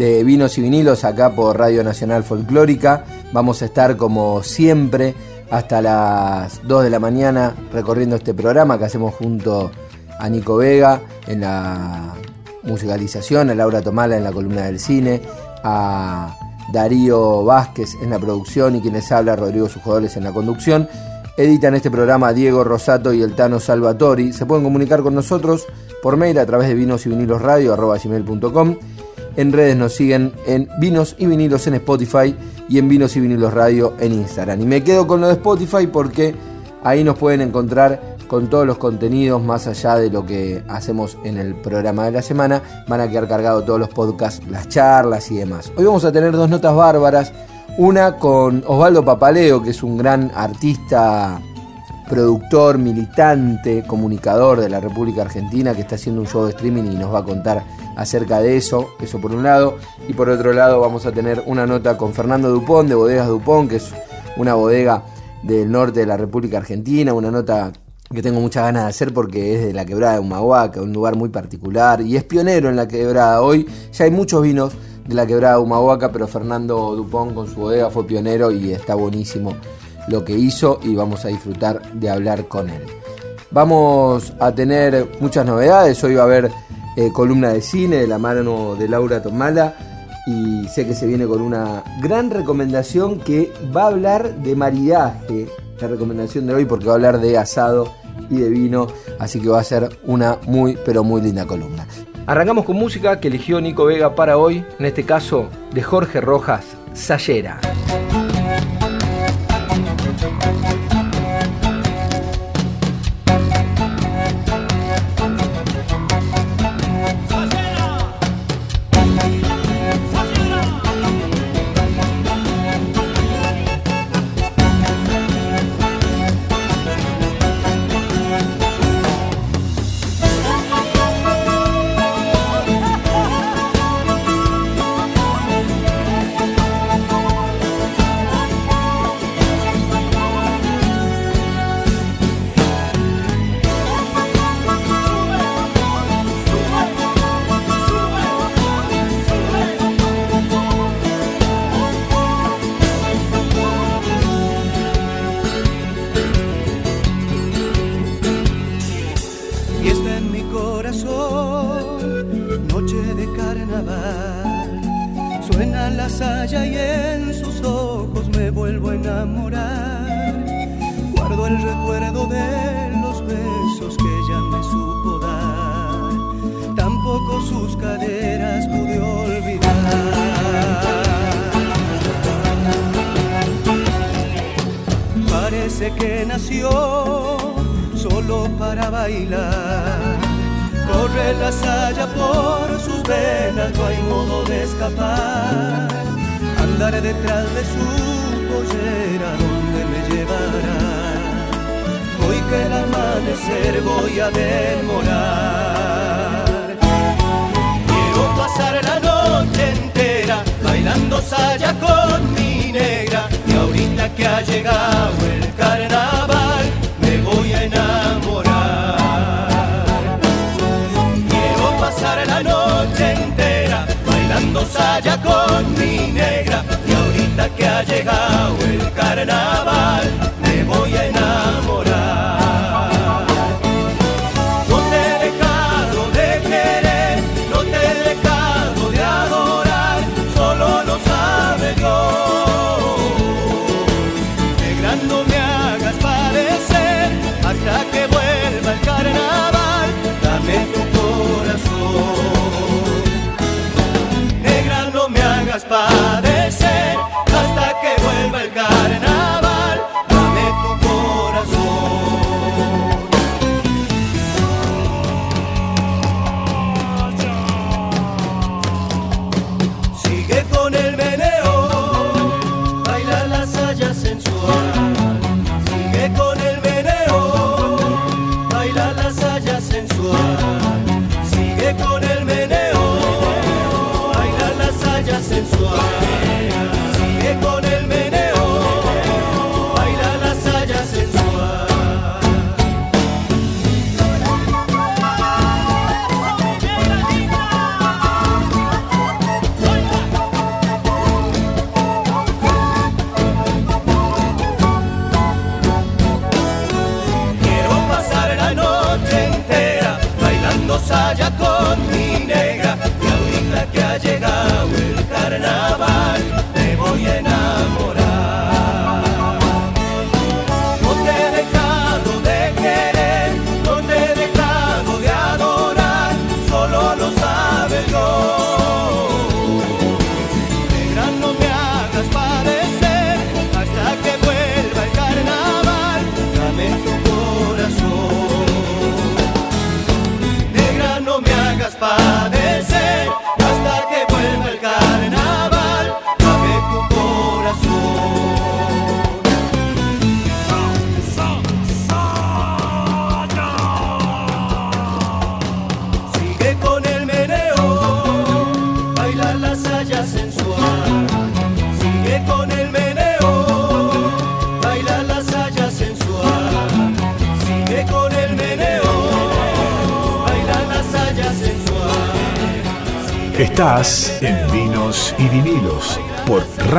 de Vinos y Vinilos acá por Radio Nacional Folclórica. Vamos a estar como siempre hasta las 2 de la mañana recorriendo este programa que hacemos junto a Nico Vega en la musicalización, a Laura Tomala en la columna del cine, a Darío Vázquez en la producción y quienes habla Rodrigo Sujodores en la conducción. Editan este programa Diego Rosato y el Tano Salvatori. Se pueden comunicar con nosotros por mail a través de vinos y vinilos radio en redes nos siguen en Vinos y Vinilos en Spotify y en Vinos y Vinilos Radio en Instagram. Y me quedo con lo de Spotify porque ahí nos pueden encontrar con todos los contenidos más allá de lo que hacemos en el programa de la semana. Van a quedar cargados todos los podcasts, las charlas y demás. Hoy vamos a tener dos notas bárbaras. Una con Osvaldo Papaleo, que es un gran artista productor, militante, comunicador de la República Argentina que está haciendo un show de streaming y nos va a contar acerca de eso, eso por un lado, y por otro lado vamos a tener una nota con Fernando Dupont de Bodegas Dupont, que es una bodega del norte de la República Argentina, una nota que tengo muchas ganas de hacer porque es de la quebrada de Humahuaca, un lugar muy particular y es pionero en la quebrada. Hoy ya hay muchos vinos de la quebrada de Humahuaca, pero Fernando Dupont con su bodega fue pionero y está buenísimo lo que hizo y vamos a disfrutar de hablar con él. Vamos a tener muchas novedades, hoy va a haber eh, columna de cine de la mano de Laura Tomala y sé que se viene con una gran recomendación que va a hablar de maridaje, la recomendación de hoy porque va a hablar de asado y de vino, así que va a ser una muy pero muy linda columna. Arrancamos con música que eligió Nico Vega para hoy, en este caso de Jorge Rojas, Sayera. para bailar. Corre la saya por sus venas, no hay modo de escapar. Andaré detrás de su pollera donde me llevará. Hoy que el amanecer voy a demorar. Quiero pasar la noche entera bailando saya con mi negra. Y ahorita que ha llegado el carnaval playa con mi negra y ahorita que ha llegado el carnaval.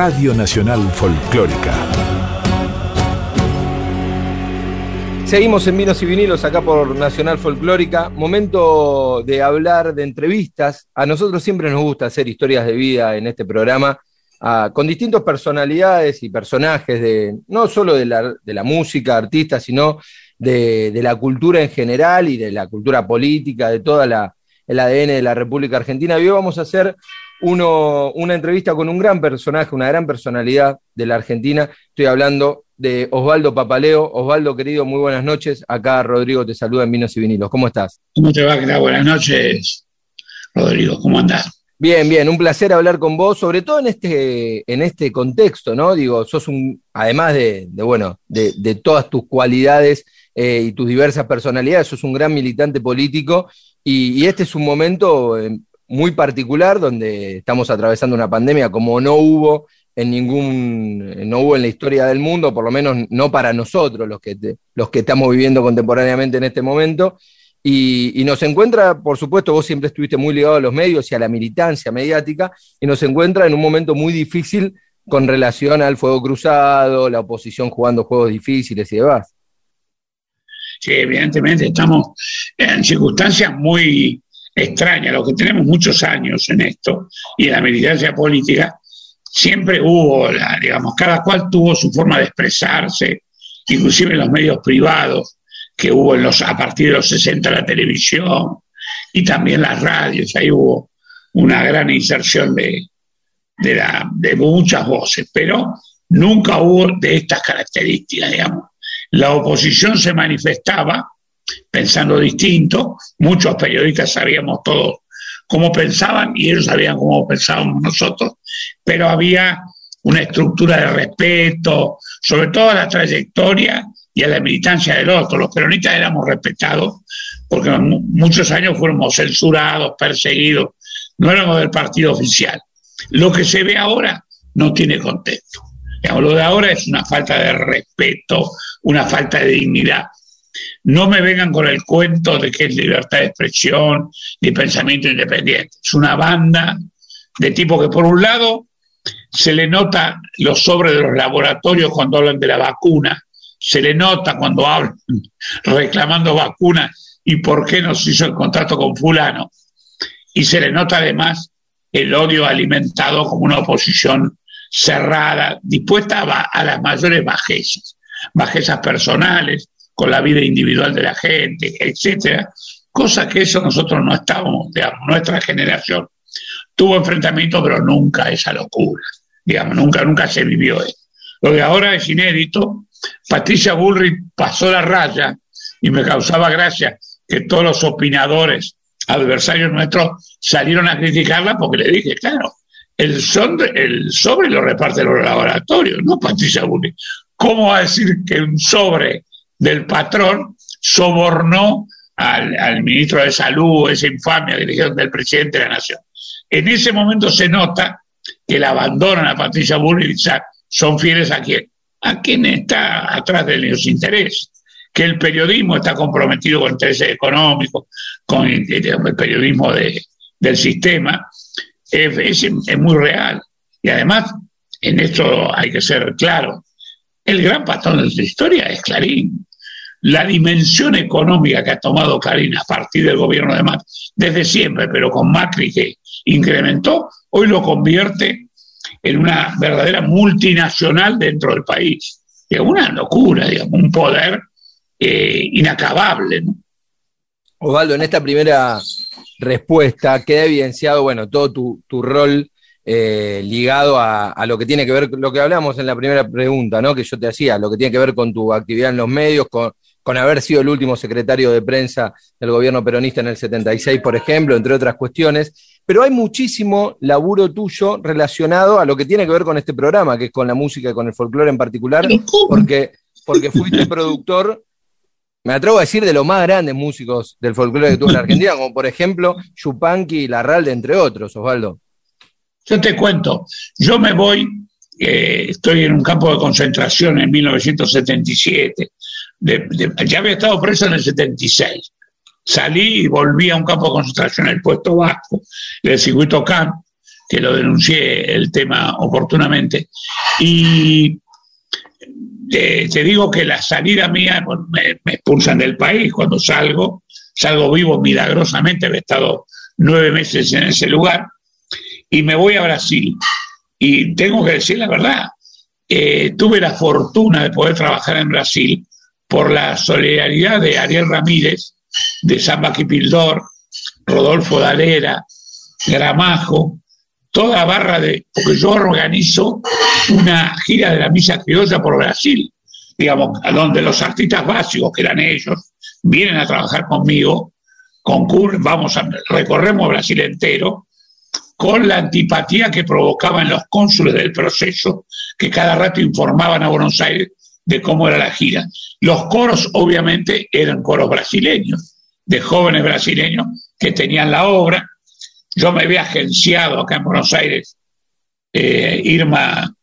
Radio Nacional Folclórica. Seguimos en Vinos y Vinilos acá por Nacional Folclórica. Momento de hablar de entrevistas. A nosotros siempre nos gusta hacer historias de vida en este programa ah, con distintas personalidades y personajes de no solo de la, de la música, artistas, sino de, la cultura en general y de la cultura política, de toda la, el ADN de la República Argentina. Y hoy vamos a hacer uno, una entrevista con un gran personaje, una gran personalidad de la Argentina. Estoy hablando de Osvaldo Papaleo. Osvaldo, querido, muy buenas noches. Acá Rodrigo te saluda en Vinos y Vinilos. ¿Cómo estás? ¿Cómo te va? ¿Qué? Buenas noches, Rodrigo. ¿Cómo andás? Bien, bien, un placer hablar con vos, sobre todo en este, en este contexto, ¿no? Digo, sos un, además de, de bueno, de, de, todas tus cualidades eh, y tus diversas personalidades, sos un gran militante político y, y este es un momento eh, muy particular donde estamos atravesando una pandemia como no hubo en ningún, no hubo en la historia del mundo, por lo menos no para nosotros, los que, los que estamos viviendo contemporáneamente en este momento. Y, y, nos encuentra, por supuesto, vos siempre estuviste muy ligado a los medios y a la militancia mediática, y nos encuentra en un momento muy difícil con relación al fuego cruzado, la oposición jugando juegos difíciles y demás. Sí, evidentemente estamos en circunstancias muy extrañas, los que tenemos muchos años en esto y en la militancia política, siempre hubo, la, digamos, cada cual tuvo su forma de expresarse, inclusive en los medios privados, que hubo en los, a partir de los 60 la televisión y también las radios, ahí hubo una gran inserción de, de muchas voces, pero nunca hubo de estas características, digamos. La oposición se manifestaba pensando distinto, muchos periodistas sabíamos todos cómo pensaban y ellos sabían cómo pensábamos nosotros, pero había una estructura de respeto, sobre todo a la trayectoria y a la militancia del otro. Los peronistas éramos respetados porque muchos años fuimos censurados, perseguidos, no éramos del partido oficial. Lo que se ve ahora no tiene contexto. Lo de ahora es una falta de respeto, una falta de dignidad. No me vengan con el cuento de que es libertad de expresión ni pensamiento independiente. Es una banda de tipo que, por un lado, se le nota los sobres de los laboratorios cuando hablan de la vacuna, se le nota cuando hablan reclamando vacunas y por qué no se hizo el contrato con fulano. Y se le nota además el odio alimentado como una oposición cerrada, dispuesta a las mayores bajezas, bajezas personales, con la vida individual de la gente, etcétera, cosa que eso nosotros no estábamos, digamos, nuestra generación tuvo enfrentamiento, pero nunca esa locura, digamos, nunca, nunca se vivió eso. Lo que ahora es inédito, Patricia Bullrich pasó la raya y me causaba gracia que todos los opinadores adversarios nuestros salieron a criticarla porque le dije, claro, el, son, el sobre lo reparten los laboratorios, no Patricia Bullrich. ¿Cómo va a decir que un sobre del patrón sobornó al, ministro de Salud, esa infamia que del presidente de la Nación. En ese momento se nota que la abandonan a Patricia Bullrich son fieles a quien, a quien está atrás de los intereses, que el periodismo está comprometido con intereses económicos, con el, periodismo de, del sistema, es, es, es muy real. Y además, en esto hay que ser claro, el gran patrón de la historia es Clarín la dimensión económica que ha tomado Clarín a partir del gobierno de Macri, desde siempre, pero con Macri que incrementó, hoy lo convierte en una verdadera multinacional dentro del país. Es una locura, digamos, un poder eh, inacabable. ¿no? Osvaldo, en esta primera respuesta queda evidenciado, bueno, todo tu, tu rol eh, ligado a, a, lo que tiene que ver, lo que hablamos en la primera pregunta, ¿no? Que yo te hacía, lo que tiene que ver con tu actividad en los medios, con, con haber sido el último secretario de prensa del gobierno peronista en el 76, por ejemplo, entre otras cuestiones. Pero hay muchísimo laburo tuyo relacionado a lo que tiene que ver con este programa, que es con la música y con el folclore en particular, porque, porque fuiste productor, me atrevo a decir, de los más grandes músicos del folclore que tuvo en la Argentina, como por ejemplo Yupanqui y Larralde, entre otros, Osvaldo. Yo te cuento, yo me voy, eh, estoy en un campo de concentración en 1977, ya había estado preso en el 76. Salí y volví a un campo de concentración en el puesto vasco del circuito Camp, que lo denuncié el tema oportunamente. Y te digo que la salida mía, me, me, expulsan del país cuando salgo, salgo vivo milagrosamente, he estado nueve meses en ese lugar, y me voy a Brasil. Y tengo que decir la verdad, eh, tuve la fortuna de poder trabajar en Brasil por la solidaridad de Ariel Ramírez, de Samba Quipildor, Rodolfo Dalera, Gramajo, toda barra de, porque yo organizo una gira de la misa criolla por Brasil, digamos, donde los artistas básicos, que eran ellos, vienen a trabajar conmigo, concurren, vamos a, recorremos Brasil entero, con la antipatía que provocaban los cónsules del proceso, que cada rato informaban a Buenos Aires de cómo era la gira. Los coros, obviamente, eran coros brasileños, de jóvenes brasileños que tenían la obra. Yo me había agenciado acá en Buenos Aires, eh, Irma,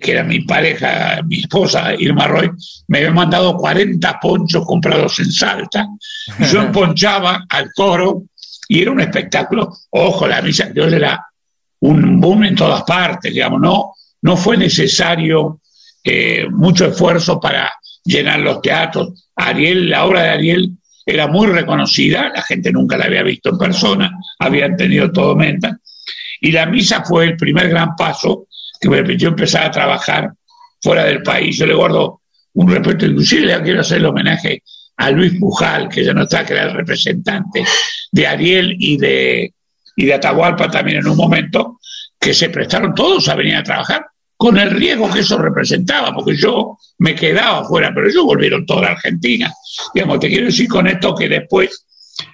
que era mi pareja, mi esposa, Irma Roy, me había mandado 40 ponchos comprados en Salta. Yo emponchaba al coro y era un espectáculo. Ojo, la misa yo era un boom en todas partes, digamos, no, no fue necesario eh, mucho esfuerzo para llenar los teatros. Ariel, la obra de Ariel era muy reconocida, la gente nunca la había visto en persona, habían tenido todo menta. Y la misa fue el primer gran paso que me permitió empezar a trabajar fuera del país. Yo le guardo un respeto, inclusive le quiero hacer el homenaje a Luis Pujal, que ya no está, que era el representante de Ariel y de, y de Atahualpa también en un momento, que se prestaron todos a venir a trabajar con el riesgo que eso representaba, porque yo me quedaba fuera, pero ellos volvieron toda la Argentina. Digamos, te quiero decir con esto que después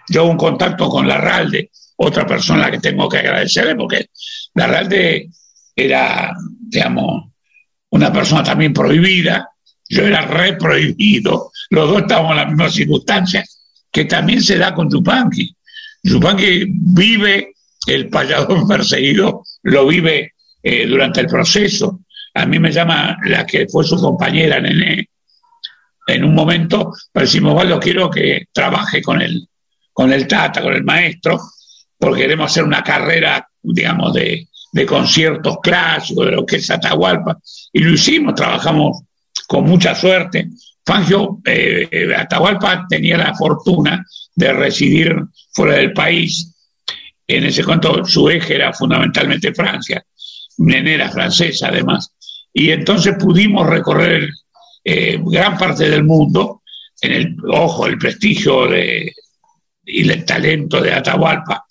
yo un contacto con Larralde, otra persona que tengo que agradecerle, porque Larralde era, digamos, una persona también prohibida, yo era re prohibido, los dos estábamos en las mismas circunstancias, que también se da con Yupanqui. Yupanqui vive el payador perseguido, lo vive eh, durante el proceso. A mí me llama la que fue su compañera, Nené, en un momento, pero decimos, bueno, quiero que trabaje con el, con el Tata, con el maestro, porque queremos hacer una carrera, digamos, de, de conciertos clásicos, de lo que es Atahualpa. Y lo hicimos, trabajamos con mucha suerte. Fangio, eh, Atahualpa tenía la fortuna de residir fuera del país. En ese cuanto su eje era fundamentalmente Francia. Nené era francesa además. Y entonces pudimos recorrer eh, gran parte del mundo en el, ojo, el prestigio de, y el talento de Atahualpa.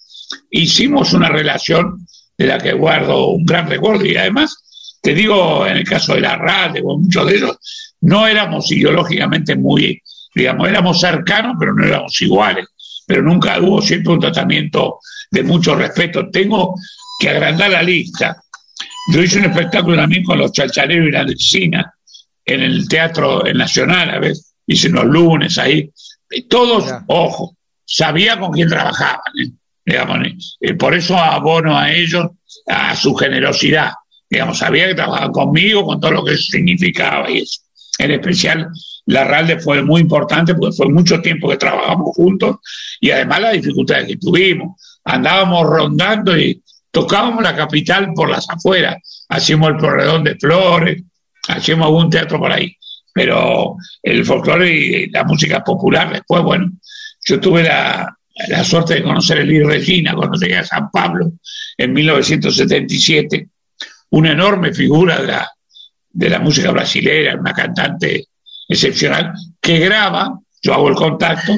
Hicimos una relación de la que guardo un gran recuerdo y además, te digo, en el caso de la radio o muchos de ellos, no éramos ideológicamente muy, digamos, éramos cercanos, pero no éramos iguales. Pero nunca hubo siempre un tratamiento de mucho respeto. Tengo que agrandar la lista. Yo hice un espectáculo también con los chalchaleros y la medicina en el Teatro Nacional, a veces, hice unos lunes ahí. Y todos, ojo, sabía con quién trabajaban. ¿eh? Digamos, eh, por eso abono a ellos a su generosidad. Digamos, sabía que trabajaban conmigo, con todo lo que eso significaba y eso. En especial, la RALDE fue muy importante porque fue mucho tiempo que trabajamos juntos y además las dificultades que tuvimos. Andábamos rondando y tocábamos la capital por las afueras, hacíamos el corredor de flores, hacíamos algún teatro por ahí. Pero el folclore y la música popular, después, bueno, yo tuve la, la suerte de conocer a Elis Regina cuando llegué a San Pablo en 1977, una enorme figura de la de la música brasileña, una cantante excepcional, que graba, yo hago el contacto,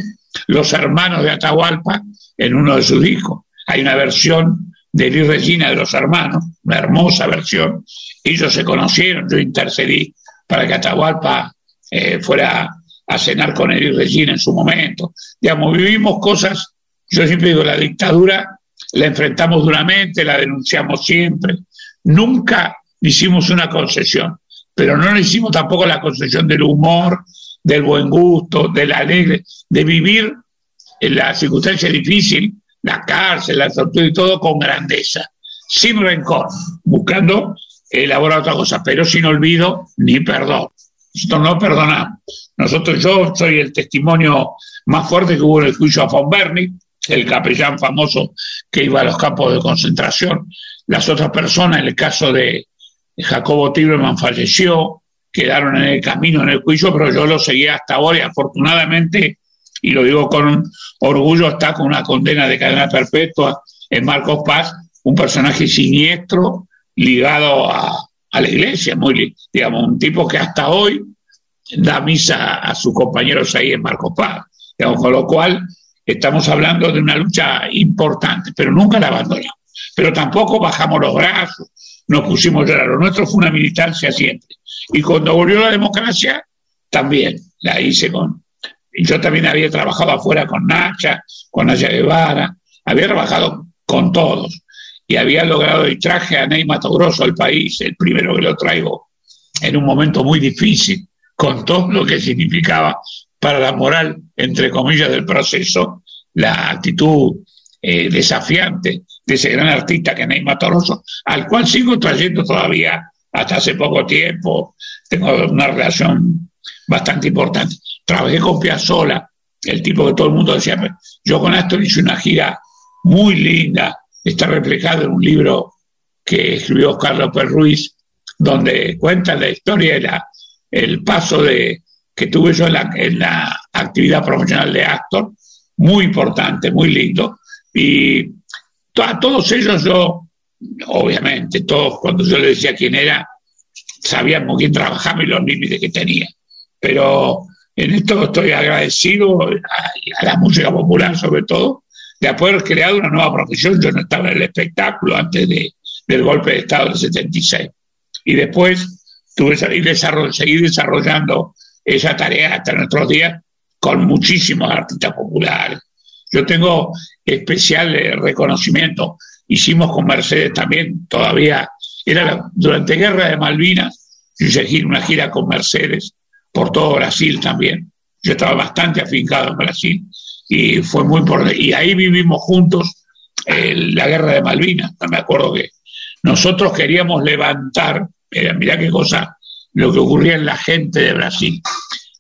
Los Hermanos de Atahualpa en uno de sus discos. Hay una versión de Elis Regina de Los Hermanos, una hermosa versión. Ellos se conocieron, yo intercedí para que Atahualpa eh, fuera a cenar con Elis Regina en su momento. Digamos, vivimos cosas, yo siempre digo, la dictadura la enfrentamos duramente, la denunciamos siempre. Nunca hicimos una concesión pero no le hicimos tampoco la concesión del humor, del buen gusto, del alegre, de vivir en la circunstancia difícil, la cárcel, la tortura y todo con grandeza. sin rencor, buscando elaborar otra cosa, pero sin olvido ni perdón. Nosotros no perdonamos. Nosotros, yo soy el testimonio más fuerte que hubo en el juicio a von Berni, el capellán famoso que iba a los campos de concentración. Las otras personas, en el caso de Jacobo Tillerman, falleció, quedaron en el camino en el juicio, pero yo lo seguía hasta ahora y afortunadamente, y lo digo con orgullo, está con una condena de cadena perpetua en Marcos Paz, un personaje siniestro ligado a, la iglesia, digamos, un tipo que hasta hoy da misa a sus compañeros ahí en Marcos Paz, con lo cual estamos hablando de una lucha importante, pero nunca la abandonamos, pero tampoco bajamos los brazos, nos pusimos a llorar, lo nuestro fue una militancia siempre, y cuando volvió la democracia, también la hice con, yo también había trabajado afuera con Nacha, con Nacha Guevara, había trabajado con todos y había logrado y traje a Ney Grosso al país, el primero que lo traigo en un momento muy difícil, con todo lo que significaba para la moral, entre comillas, del proceso, la actitud eh, desafiante de ese gran artista que es Ney al cual sigo trayendo todavía hasta hace poco tiempo, tengo una relación bastante importante. Trabajé con Piazzola, el tipo que todo el mundo decía, yo con Astor hice una gira muy linda, está reflejado en un libro que escribió Carlos López Ruiz, donde cuenta la historia y la, el paso de, que tuve yo en la, en la actividad promocional de Astor, muy importante, muy lindo. Y a todos ellos yo, obviamente, todos cuando yo les decía quién era, sabíamos quién trabajaba y los límites que tenía. Pero en esto estoy agradecido a la música popular sobre todo, de haber creado una nueva profesión. Yo no estaba en el espectáculo antes de, del golpe de Estado del 76. Y después tuve que seguir desarrollando esa tarea hasta nuestros días con muchísimos artistas populares. Yo tengo especial eh, reconocimiento. Hicimos con Mercedes también, todavía, era durante Guerra de Malvinas, hice una gira con Mercedes por todo Brasil también. Yo estaba bastante afincado en Brasil y fue muy importante. Y ahí vivimos juntos eh, la guerra de Malvinas. Me acuerdo que nosotros queríamos levantar, mira, mira qué cosa, lo que ocurría en la gente de Brasil.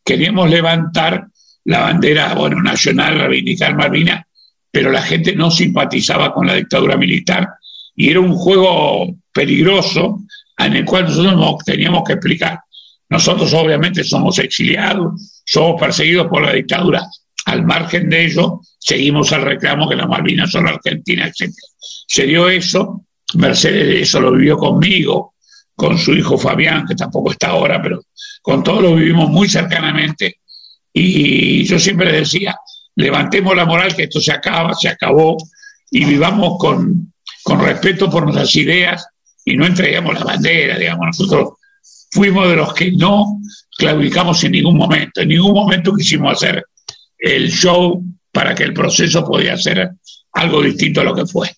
Queríamos levantar la bandera, bueno, nacional, reivindicar Malvinas, pero la gente no simpatizaba con la dictadura militar y era un juego peligroso en el cual nosotros teníamos que explicar. Nosotros obviamente somos exiliados, somos perseguidos por la dictadura, al margen de ello, seguimos al reclamo que las Malvinas son argentinas, etc. Se dio eso, Mercedes eso lo vivió conmigo, con su hijo Fabián, que tampoco está ahora, pero con todos lo vivimos muy cercanamente. Y yo siempre decía, levantemos la moral, que esto se acaba, se acabó, y vivamos con, con respeto por nuestras ideas y no entreguemos la bandera, digamos, nosotros fuimos de los que no claudicamos en ningún momento, en ningún momento quisimos hacer el show para que el proceso podía ser algo distinto a lo que fue.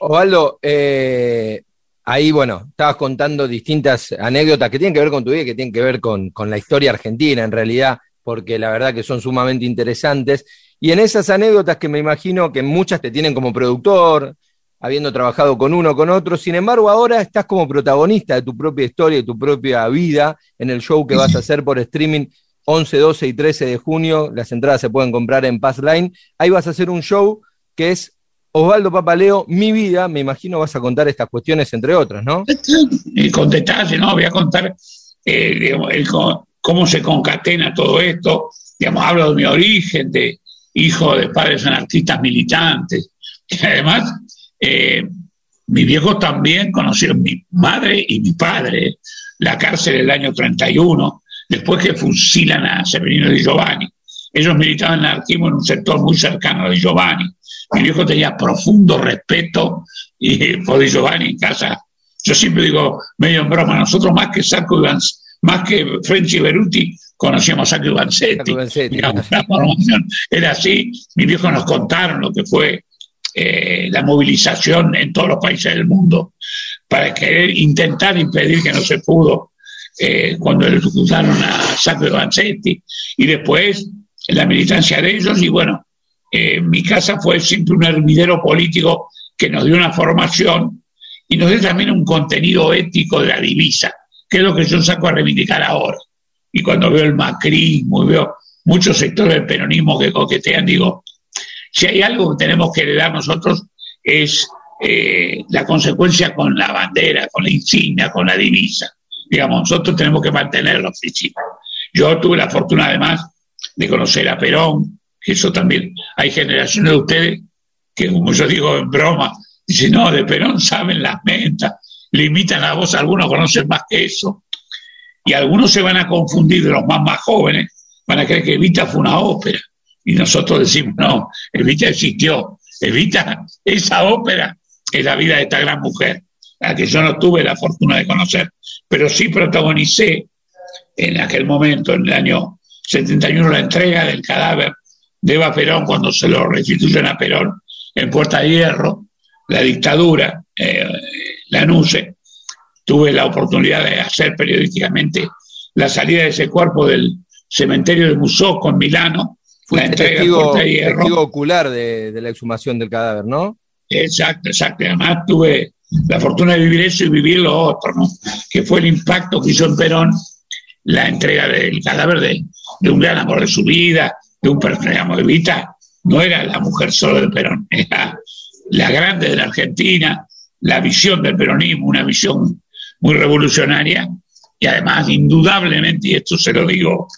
Osvaldo, eh, ahí, bueno, estabas contando distintas anécdotas que tienen que ver con tu vida, que tienen que ver con, con, la historia argentina, en realidad, porque la verdad que son sumamente interesantes. Y en esas anécdotas que me imagino que muchas te tienen como productor, habiendo trabajado con uno, con otro, sin embargo, ahora estás como protagonista de tu propia historia, de tu propia vida, en el show que vas a hacer por streaming 11, 12 y 13 de junio. Las entradas se pueden comprar en Passline. Ahí vas a hacer un show que es Osvaldo Papaleo, Mi Vida. Me imagino vas a contar estas cuestiones, entre otras, ¿no? Y con detalle, ¿no? Voy a contar eh, cómo se concatena todo esto. Digamos, hablo de mi origen, de hijo de padres anarquistas militantes. Y además, eh, mis viejos también conocieron mi madre y mi padre, la cárcel del año 31 después que fusilan a Severino Di Giovanni. Ellos militaban en el anarquismo en un sector muy cercano a Di Giovanni. Mi viejo tenía profundo respeto y, por Di Giovanni en casa. Yo siempre digo, medio en broma, nosotros más que Sacco más que French y Beruti, conocíamos a Sacco Vanzetti. la formación era así. Mis viejos nos contaron lo que fue eh, la movilización en todos los países del mundo para querer intentar impedir que no se pudo eh, cuando ejecutaron a Sacco Vanzetti, y después la militancia de ellos, y bueno, eh, mi casa fue siempre un hervidero político que nos dio una formación y nos dé también un contenido ético de la divisa, que es lo que yo saco a reivindicar ahora. Y cuando veo el macrismo y veo muchos sectores del peronismo que coquetean, digo, si hay algo que tenemos que heredar nosotros es eh, la consecuencia con la bandera, con la insignia, con la divisa. Digamos, nosotros tenemos que mantener los principios. Yo tuve la fortuna además de conocer a Perón, que eso también hay generaciones de ustedes que, como yo digo en broma, dicen, no, de Perón saben las mentas, le imitan la voz, algunos conocen más que eso, y algunos se van a confundir los más más jóvenes, van a creer que Evita fue una ópera, y nosotros decimos, no, Evita existió, Evita, esa ópera es la vida de esta gran mujer, la que yo no tuve la fortuna de conocer, pero sí protagonicé en aquel momento, en el año 71, la entrega del cadáver de Eva Perón cuando se lo restituyen a Perón en Puerta de Hierro, la dictadura, eh, la tuve la oportunidad de hacer periodísticamente la salida de ese cuerpo del cementerio de Musocco en Milano, entrega testigo, de testigo ocular de, la exhumación del cadáver, ¿no? Exacto, exacto. Además tuve la fortuna de vivir eso y vivir lo otro, ¿no? Que fue el impacto que hizo en Perón la entrega del cadáver de, de un gran amor de su vida, de un personaje de Vita, no era la mujer solo del Perón, era la grande de la Argentina, la visión del peronismo, una visión muy revolucionaria y además indudablemente, y esto se lo digo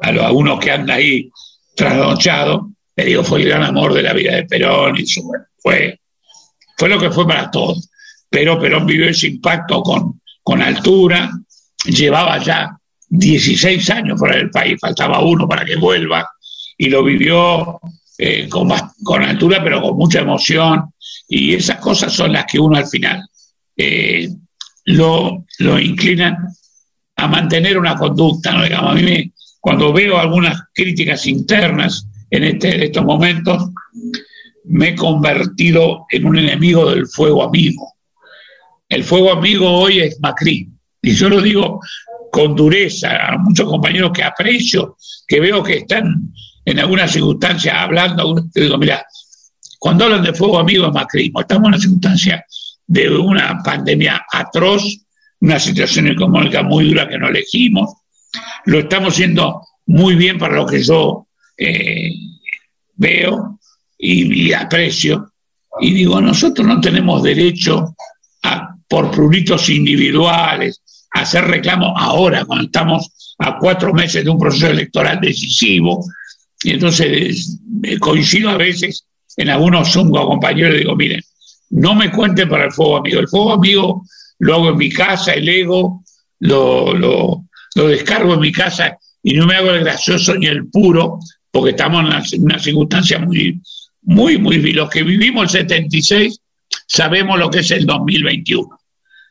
a, los, a uno que anda ahí trasnochado, le digo, fue el gran amor de la vida de Perón y su, fue, fue lo que fue para todos. Pero Perón vivió ese impacto con, con altura, llevaba ya 16 años fuera del país, faltaba uno para que vuelva, y lo vivió eh, con, con, altura, pero con mucha emoción, y esas cosas son las que uno al final eh, lo, lo, inclinan a mantener una conducta, ¿no? Digamos, a mí me, cuando veo algunas críticas internas en, este, estos momentos, me he convertido en un enemigo del fuego amigo. El fuego amigo hoy es Macri. Y yo lo digo con dureza a muchos compañeros que aprecio, que veo que están en alguna circunstancia hablando, digo, mira, cuando hablan de fuego amigo es macrismo, estamos en una circunstancia de una pandemia atroz, una situación económica muy dura que no elegimos, lo estamos haciendo muy bien para lo que yo eh, veo y, aprecio, y digo, nosotros no tenemos derecho a, por pruritos individuales, hacer reclamo ahora, cuando estamos a cuatro meses de un proceso electoral decisivo. Y entonces coincido a veces en algunos compañeros y digo, miren, no me cuenten para el fuego amigo. El fuego amigo lo hago en mi casa, el ego lo, lo descargo en mi casa y no me hago el gracioso ni el puro, porque estamos en una, circunstancia muy, muy, muy... Los que vivimos el 76 sabemos lo que es el 2021.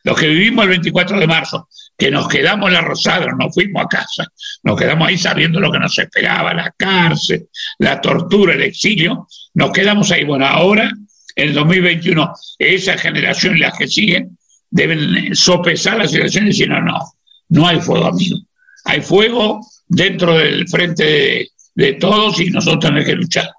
Los que vivimos el 24 de marzo, que nos quedamos en la Rosada, nos fuimos a casa, nos quedamos ahí sabiendo lo que nos esperaba, la cárcel, la tortura, el exilio, nos quedamos ahí. Bueno, ahora, en el 2021, esa generación y las que siguen deben sopesar la situación y decir, no, no, no hay fuego, amigo. Hay fuego dentro del frente de, todos y nosotros tenemos que luchar.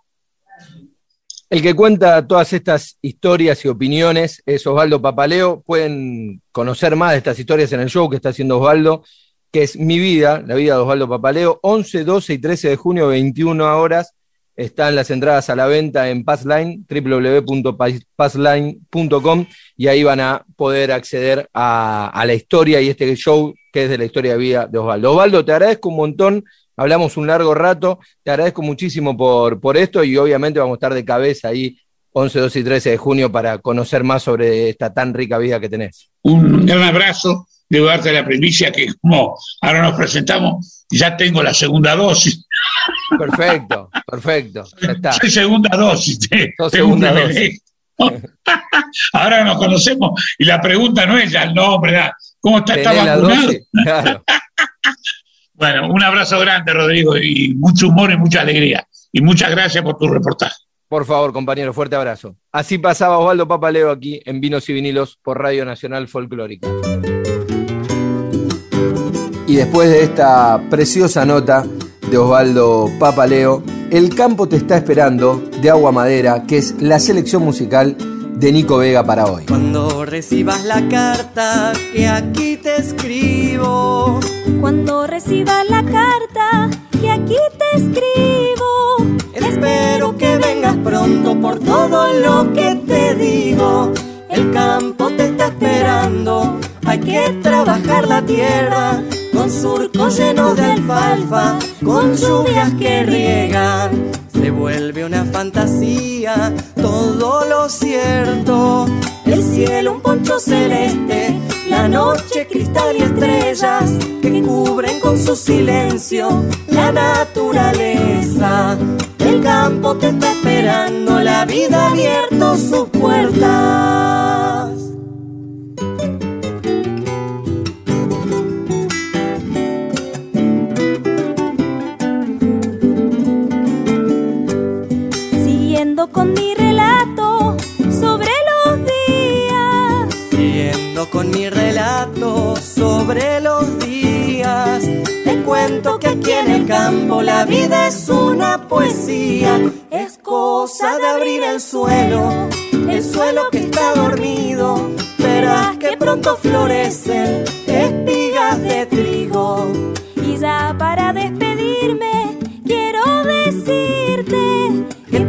El que cuenta todas estas historias y opiniones es Osvaldo Papaleo. Pueden conocer más de estas historias en el show que está haciendo Osvaldo, que es Mi Vida, la vida de Osvaldo Papaleo. 11, 12 y 13 de junio, 21 horas. Están las entradas a la venta en Passline, www.passline.com, y ahí van a poder acceder a la historia y este show que es de la historia de vida de Osvaldo. Osvaldo, te agradezco un montón hablamos un largo rato. Te agradezco muchísimo por, por esto y obviamente vamos a estar de cabeza ahí 11, 12 y 13 de junio para conocer más sobre esta tan rica vida que tenés. Un gran abrazo. Debo darte la primicia que como ahora nos presentamos, ya tengo la segunda dosis. Perfecto, perfecto. Ya está. Soy segunda dosis. segunda dosis. ahora nos conocemos y la pregunta no es ya el nombre, ¿cómo está? ¿Está vacunado? Claro. Bueno, un abrazo grande, Rodrigo, y mucho humor y mucha alegría. Y muchas gracias por tu reportaje. Por favor, compañero, fuerte abrazo. Así pasaba Osvaldo Papaleo aquí en Vinos y Vinilos por Radio Nacional Folclórica. Y después de esta preciosa nota de Osvaldo Papaleo, El campo te está esperando de Agua Madera, que es la selección musical de Nico Vega para hoy. Cuando recibas la carta que aquí te escribo, Cuando recibas la carta que aquí te escribo, espero que vengas pronto por todo lo que te digo. El campo te está esperando, hay que trabajar la tierra con surcos llenos de alfalfa, con lluvias que riegan. Se vuelve una fantasía todo lo cierto. El cielo un poncho celeste, la noche cristal y estrellas que cubren con su silencio la naturaleza. El campo te está esperando, la vida abierto sus puertas. Siguiendo con mi relato sobre los días. Siguiendo con mi relato sobre los días, te cuento que aquí en el campo la vida es una poesía. Es cosa de abrir el suelo, el suelo que está dormido. Verás que pronto florecen espigas de trigo. Y ya para despedirme, quiero decirte Que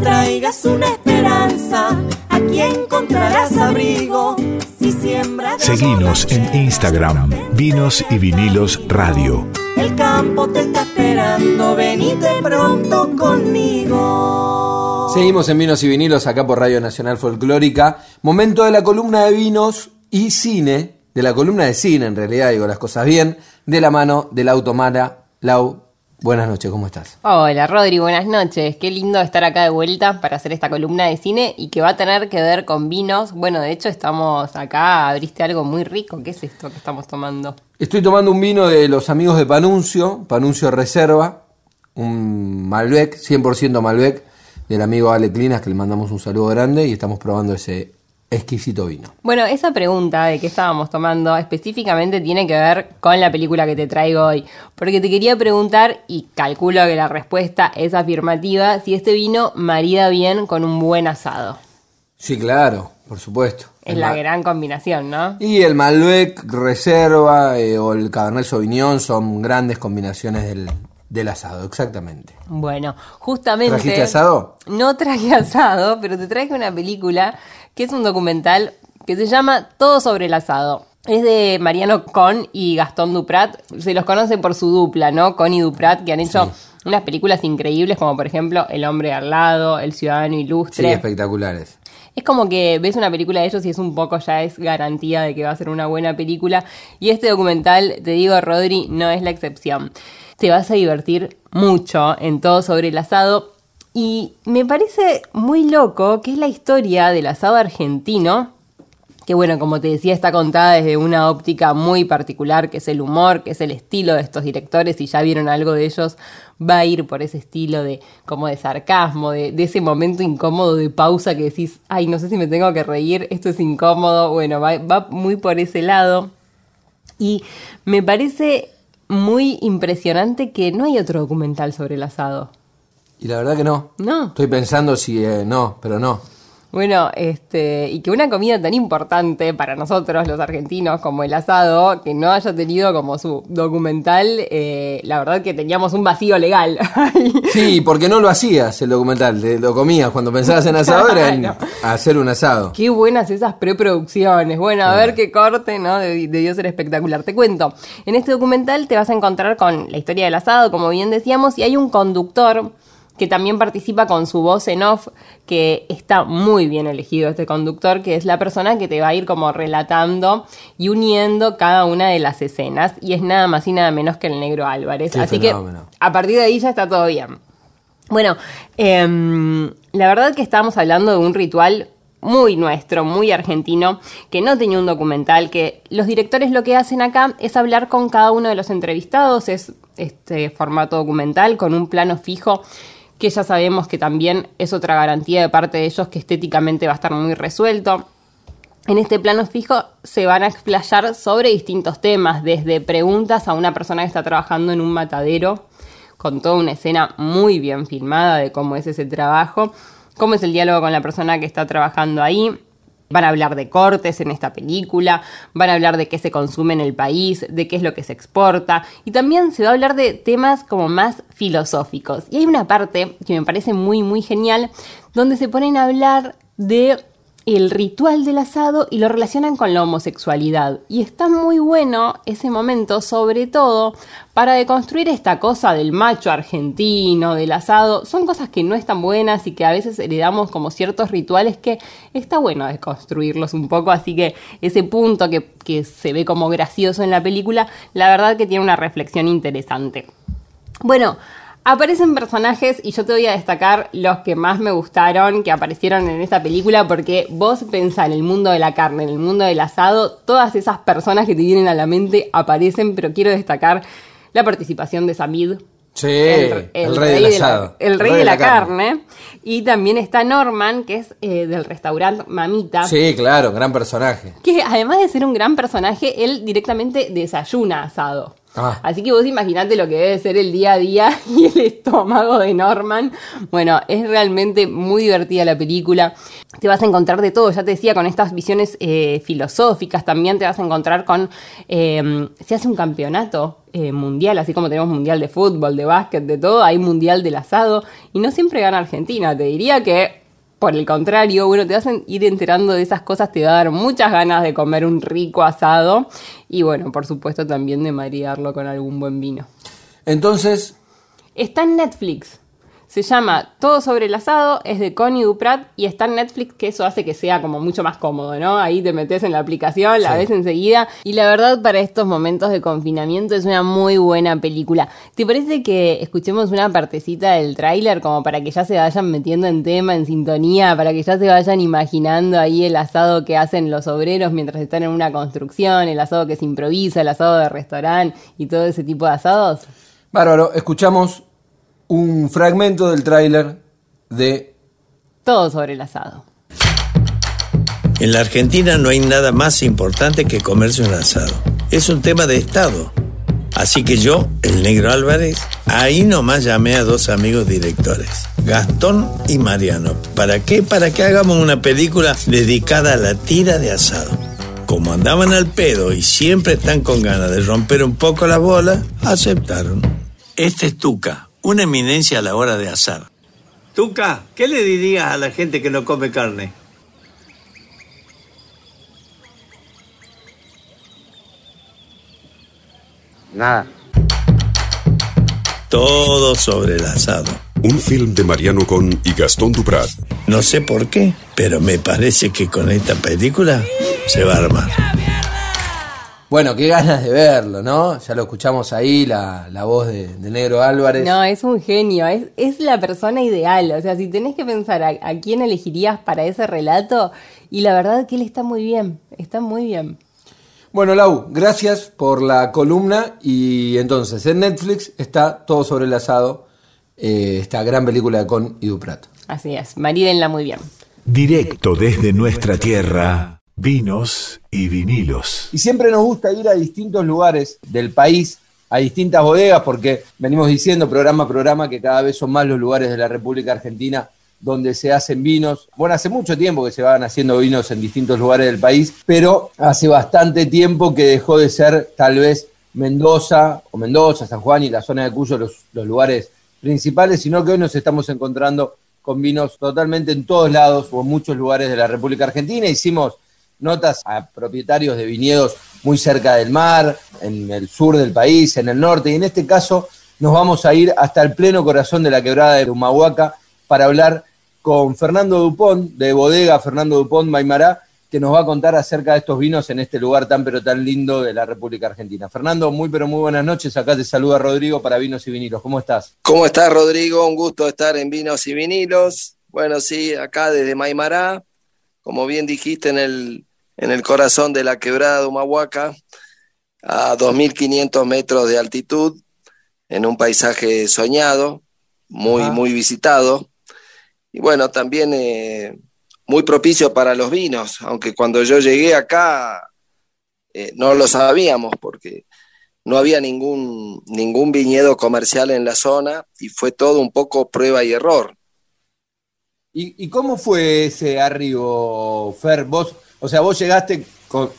traigas una esperanza, aquí encontrarás abrigo. Si siembras de Seguinos en Instagram, Vinos y Vinilos Radio. El campo te está esperando, venite pronto conmigo. Seguimos en Vinos y Vinilos acá por Radio Nacional Folclórica. Momento de la columna de vinos y cine, de la columna de cine en realidad, digo las cosas bien, de la mano de la Automara. Lau, buenas noches, ¿cómo estás? Hola Rodri, buenas noches. Qué lindo estar acá de vuelta para hacer esta columna de cine y que va a tener que ver con vinos. Bueno, de hecho estamos acá, abriste algo muy rico. ¿Qué es esto que estamos tomando? Estoy tomando un vino de los amigos de Panuncio, Panuncio Reserva, un Malbec, 100% Malbec, del amigo Ale Clinas, que le mandamos un saludo grande y estamos probando ese exquisito vino. Bueno, esa pregunta de qué estábamos tomando específicamente tiene que ver con la película que te traigo hoy. Porque te quería preguntar, y calculo que la respuesta es afirmativa, si este vino marida bien con un buen asado. Sí, claro, por supuesto. Es El la gran combinación, ¿no? Y el Malbec Reserva eh, o el Cabernet Sauvignon son grandes combinaciones del, del asado, exactamente. Bueno, justamente... ¿Trajiste asado? No traje asado, pero te traje una película que es un documental que se llama Todo sobre el asado. Es de Mariano Con y Gastón Duprat. Se los conoce por su dupla, ¿no? Con y Duprat, que han hecho unas películas increíbles, como por ejemplo El hombre al lado, El ciudadano Sí, ilustre. espectaculares. Es como que ves una película de ellos y es un poco ya es garantía de que va a ser una buena película. Y este documental, te digo, Rodri, no es la excepción. Te vas a divertir mucho en todo sobre el asado. Y me parece muy loco que es la historia del asado argentino. Que bueno, como te decía, está contada desde una óptica muy particular, que es el humor, que es el estilo de estos directores. Si ya vieron algo de ellos, va a ir por ese estilo de como de sarcasmo, de, ese momento incómodo de pausa que decís, ay, no sé si me tengo que reír, esto es incómodo. Bueno, va, va muy por ese lado. Y me parece muy impresionante que no hay otro documental sobre el asado. Y la verdad que no. No. Estoy pensando si eh, no, pero no. Bueno, este, y que una comida tan importante para nosotros los argentinos como el asado, que no haya tenido como su documental, eh, la verdad que teníamos un vacío legal. Sí, porque no lo hacías el documental, te lo comías cuando pensabas en asado era en hacer un asado. Qué buenas esas preproducciones. Bueno, a ver qué corte, ¿no? Deb- Debió ser espectacular. Te cuento, en este documental te vas a encontrar con la historia del asado, como bien decíamos, y hay un conductor que también participa con su voz en off, que está muy bien elegido este conductor, que es la persona que te va a ir como relatando y uniendo cada una de las escenas, y es nada más y nada menos que el negro Álvarez. Así fenómeno. que a partir de ahí ya está todo bien. Bueno, em, la verdad que estábamos hablando de un ritual muy nuestro, muy argentino, que no tenía un documental, que los directores lo que hacen acá es hablar con cada uno de los entrevistados, es este formato documental con un plano fijo que ya sabemos que también es otra garantía de parte de ellos que estéticamente va a estar muy resuelto. En este plano fijo se van a explayar sobre distintos temas, desde preguntas a una persona que está trabajando en un matadero, con toda una escena muy bien filmada de cómo es ese trabajo, cómo es el diálogo con la persona que está trabajando ahí, Van a hablar de cortes en esta película, van a hablar de qué se consume en el país, de qué es lo que se exporta y también se va a hablar de temas como más filosóficos. Y hay una parte que me parece muy muy genial donde se ponen a hablar de el ritual del asado y lo relacionan con la homosexualidad. Y está muy bueno ese momento, sobre todo para deconstruir esta cosa del macho argentino, del asado. Son cosas que no están buenas y que a veces heredamos como ciertos rituales que está bueno deconstruirlos un poco. Así que ese punto que, que se ve como gracioso en la película, la verdad que tiene una reflexión interesante. Bueno, Aparecen personajes y yo te voy a destacar los que más me gustaron que aparecieron en esta película porque vos pensás en el mundo de la carne, en el mundo del asado, todas esas personas que te vienen a la mente aparecen, pero quiero destacar la participación de Samid. Sí, el, rey, del asado. el, rey, de la, carne. Y también está Norman, que es eh, del restaurante Mamita. Sí, claro, gran personaje. Que además de ser un gran personaje, él directamente desayuna asado. Ah. Así que vos imaginate lo que debe ser el día a día y el estómago de Norman. Bueno, es realmente muy divertida la película. Te vas a encontrar de todo, ya te decía, con estas visiones eh, filosóficas. También te vas a encontrar con. Eh, se hace un campeonato eh, mundial, así como tenemos mundial de fútbol, de básquet, de todo. Hay mundial del asado. Y no siempre gana Argentina. Te diría que por el contrario, bueno, te vas a ir enterando de esas cosas, te va a dar muchas ganas de comer un rico asado y bueno, por supuesto también de maridarlo con algún buen vino. Entonces... Está en Netflix. Se llama Todo sobre el asado, es de Connie Duprat y está en Netflix, que eso hace que sea como mucho más cómodo, ¿no? Ahí te metes en la aplicación, la ves enseguida. Y la verdad, para estos momentos de confinamiento es una muy buena película. ¿Te parece que escuchemos una partecita del tráiler como para que ya se vayan metiendo en tema, en sintonía, para que ya se vayan imaginando ahí el asado que hacen los obreros mientras están en una construcción, el asado que se improvisa, el asado de restaurante y todo ese tipo de asados? Bárbaro, escuchamos un fragmento del tráiler de Todo sobre el asado. En la Argentina no hay nada más importante que comerse un asado. Es un tema de Estado. Así que yo, el negro Álvarez, ahí nomás llamé a dos amigos directores, Gastón y Mariano. ¿Para qué? Para que hagamos una película dedicada a la tira de asado. Como andaban al pedo y siempre están con ganas de romper un poco la bola, aceptaron. Este es Tuca, una eminencia a la hora de asar. Tuca, ¿qué le dirías a la gente que no come carne? Nada. Todo sobre el asado. Un film de Mariano Con y Gastón Duprat. No sé por qué, pero me parece que con esta película se va a armar. Bueno, qué ganas de verlo, ¿no? Ya lo escuchamos ahí, la, voz de, Negro Álvarez. No, es un genio, es, es la persona ideal. O sea, si tenés que pensar a, a, quién elegirías para ese relato, y la verdad que él está muy bien, está muy bien. Bueno, Lau, gracias por la columna. Y entonces, en Netflix está todo sobre el asado, eh, esta gran película de Con y Duprat. Así es, marídenla muy bien. Directo desde nuestra tierra vinos y vinilos. Y siempre nos gusta ir a distintos lugares del país, a distintas bodegas, porque venimos diciendo programa a programa que cada vez son más los lugares de la República Argentina donde se hacen vinos. Bueno, hace mucho tiempo que se van haciendo vinos en distintos lugares del país, pero hace bastante tiempo que dejó de ser tal vez Mendoza o Mendoza, San Juan y la zona de Cuyo los, lugares principales, sino que hoy nos estamos encontrando con vinos totalmente en todos lados o en muchos lugares de la República Argentina. Hicimos notas a propietarios de viñedos muy cerca del mar, en el sur del país, en el norte, y en este caso nos vamos a ir hasta el pleno corazón de la quebrada de Humahuaca para hablar con Fernando Dupont, de Bodega Fernando Dupont Maimará, que nos va a contar acerca de estos vinos en este lugar tan pero tan lindo de la República Argentina. Fernando, muy pero muy buenas noches. Acá te saluda Rodrigo para Vinos y Vinilos. ¿Cómo estás? ¿Cómo estás, Rodrigo? Un gusto estar en Vinos y Vinilos. Bueno, sí, acá desde Maimará, como bien dijiste en el, en el corazón de la quebrada de Humahuaca, a 2.500 metros de altitud, en un paisaje soñado, muy, muy visitado. Y bueno, también eh, muy propicio para los vinos, aunque cuando yo llegué acá eh, no lo sabíamos porque no había ningún, ningún viñedo comercial en la zona y fue todo un poco prueba y error. ¿Y, y cómo fue ese arribo, Fer? Vos O sea, vos llegaste con,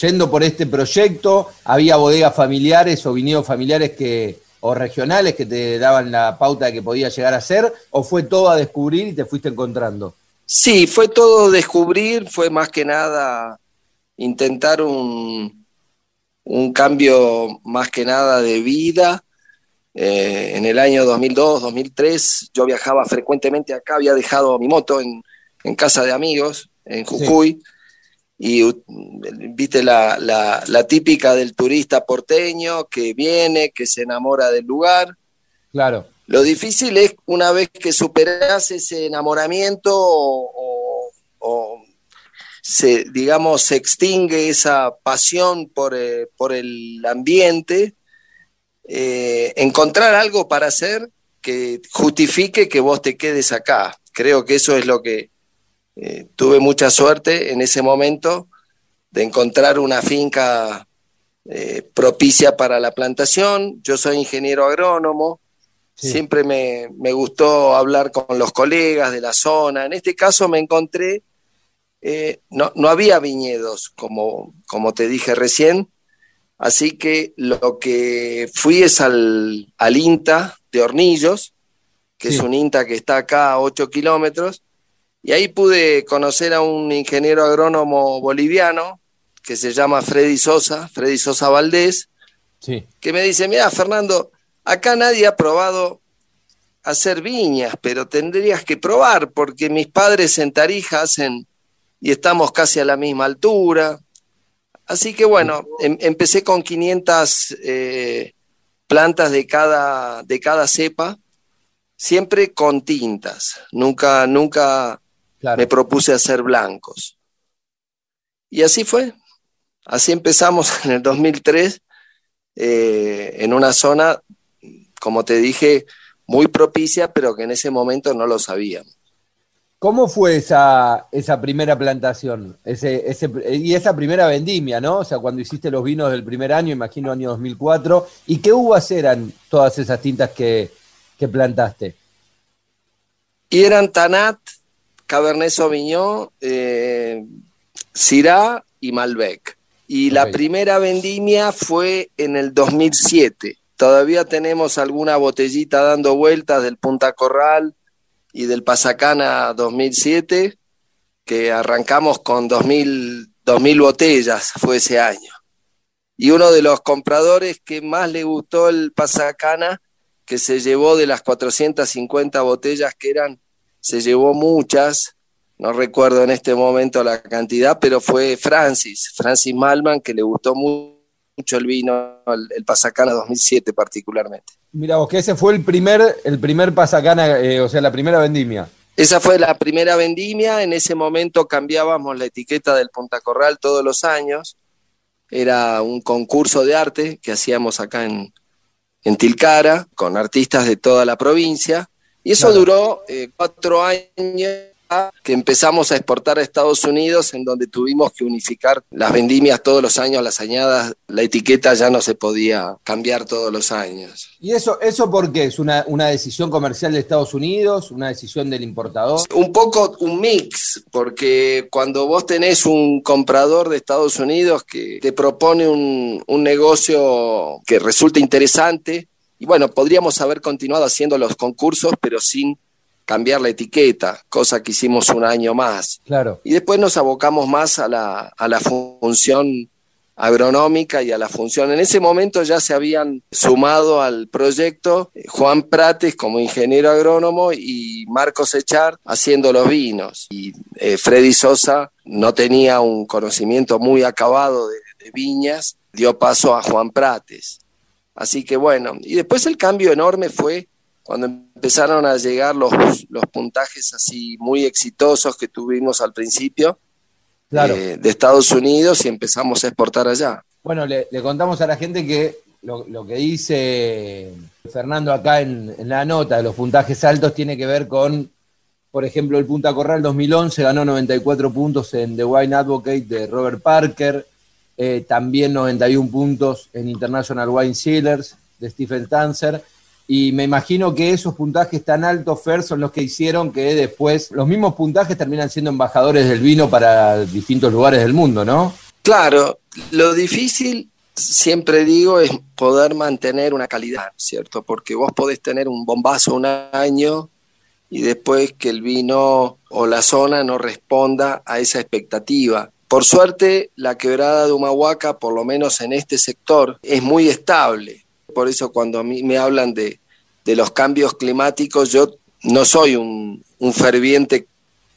yendo por este proyecto, había bodegas familiares o viñedos familiares que, o regionales que te daban la pauta de que podía llegar a ser, o fue todo a descubrir y te fuiste encontrando? Sí, fue todo descubrir, fue más que nada intentar un, un cambio más que nada de vida. Eh, en el año 2002, 2003, yo viajaba frecuentemente acá, había dejado mi moto en, en casa de amigos en Jujuy. Y viste la, la, típica del turista porteño que viene, que se enamora del lugar. Claro. Lo difícil es una vez que superas ese enamoramiento o, se, digamos, se extingue esa pasión por, eh, por el ambiente, eh, encontrar algo para hacer que justifique que vos te quedes acá. Creo que eso es lo que, eh, tuve mucha suerte en ese momento de encontrar una finca eh, propicia para la plantación. Yo soy ingeniero agrónomo, siempre me, gustó hablar con los colegas de la zona. En este caso me encontré, eh, no, no, había viñedos, como, como te dije recién, así que lo que fui es al, al INTA de Hornillos, que es un INTA que está acá a 8 kilómetros, y ahí pude conocer a un ingeniero agrónomo boliviano que se llama Freddy Sosa, Freddy Sosa Valdés, que me dice, mira, Fernando, acá nadie ha probado hacer viñas, pero tendrías que probar porque mis padres en Tarija hacen y estamos casi a la misma altura. Así que bueno, em, empecé con 500 eh, plantas de cada, de cada cepa, siempre con tintas, nunca, nunca me propuse hacer blancos. Y así fue. Así empezamos en el 2003, eh, en una zona, como te dije, muy propicia, pero que en ese momento no lo sabíamos. ¿Cómo fue esa, esa primera plantación ese, ese, y esa primera vendimia, ¿no? O sea, cuando hiciste los vinos del primer año, imagino año 2004, ¿y qué uvas eran todas esas tintas que, que plantaste? Y eran Tanat, Cabernet Sauvignon, eh, Syrah y Malbec. Y la primera vendimia fue en el 2007. Todavía tenemos alguna botellita dando vueltas del Punta Corral y del Pasacana 2007, que arrancamos con 2000, 2000 botellas, fue ese año. Y uno de los compradores que más le gustó el Pasacana, que se llevó de las 450 botellas que eran se llevó muchas, no recuerdo en este momento la cantidad, pero fue Francis, Francis Malman, que le gustó mucho el vino, el, Pasacana 2007 particularmente. Mira vos, que ese fue el primer, el primer Pasacana, eh, o sea, la primera vendimia. Esa fue la primera vendimia, en ese momento cambiábamos la etiqueta del Punta Corral todos los años, era un concurso de arte que hacíamos acá en, en Tilcara, con artistas de toda la provincia, y eso duró eh, cuatro años que empezamos a exportar a Estados Unidos, en donde tuvimos que unificar las vendimias todos los años, las añadas, la etiqueta ya no se podía cambiar todos los años. ¿Y eso, eso por qué? ¿Es una, una decisión comercial de Estados Unidos? ¿Una decisión del importador? Un poco un mix, porque cuando vos tenés un comprador de Estados Unidos que te propone un, un negocio que resulta interesante, y bueno, podríamos haber continuado haciendo los concursos, pero sin cambiar la etiqueta, cosa que hicimos un año más. Claro. Y después nos abocamos más a la, a la función agronómica y a la función. En ese momento ya se habían sumado al proyecto eh, Juan Prates como ingeniero agrónomo y Marcos Echar haciendo los vinos. Y eh, Freddy Sosa no tenía un conocimiento muy acabado de, de viñas, dio paso a Juan Prates. Así que bueno, y después el cambio enorme fue cuando empezaron a llegar los, los puntajes así muy exitosos que tuvimos al principio eh, de Estados Unidos y empezamos a exportar allá. Bueno, le, contamos a la gente que lo, que dice Fernando acá en, la nota de los puntajes altos tiene que ver con, por ejemplo, el Punta Corral 2011 ganó 94 puntos en The Wine Advocate de Robert Parker, eh, también 91 puntos en International Wine Sealers de Stephen Tanzer. y me imagino que esos puntajes tan altos, Fer, son los que hicieron que después los mismos puntajes terminan siendo embajadores del vino para distintos lugares del mundo, ¿no? Claro, lo difícil, siempre digo, es poder mantener una calidad, ¿cierto? Porque vos podés tener un bombazo un año y después que el vino o la zona no responda a esa expectativa. Por suerte, la quebrada de Humahuaca, por lo menos en este sector, es muy estable. Por eso cuando a mí me hablan de, los cambios climáticos, yo no soy un, un ferviente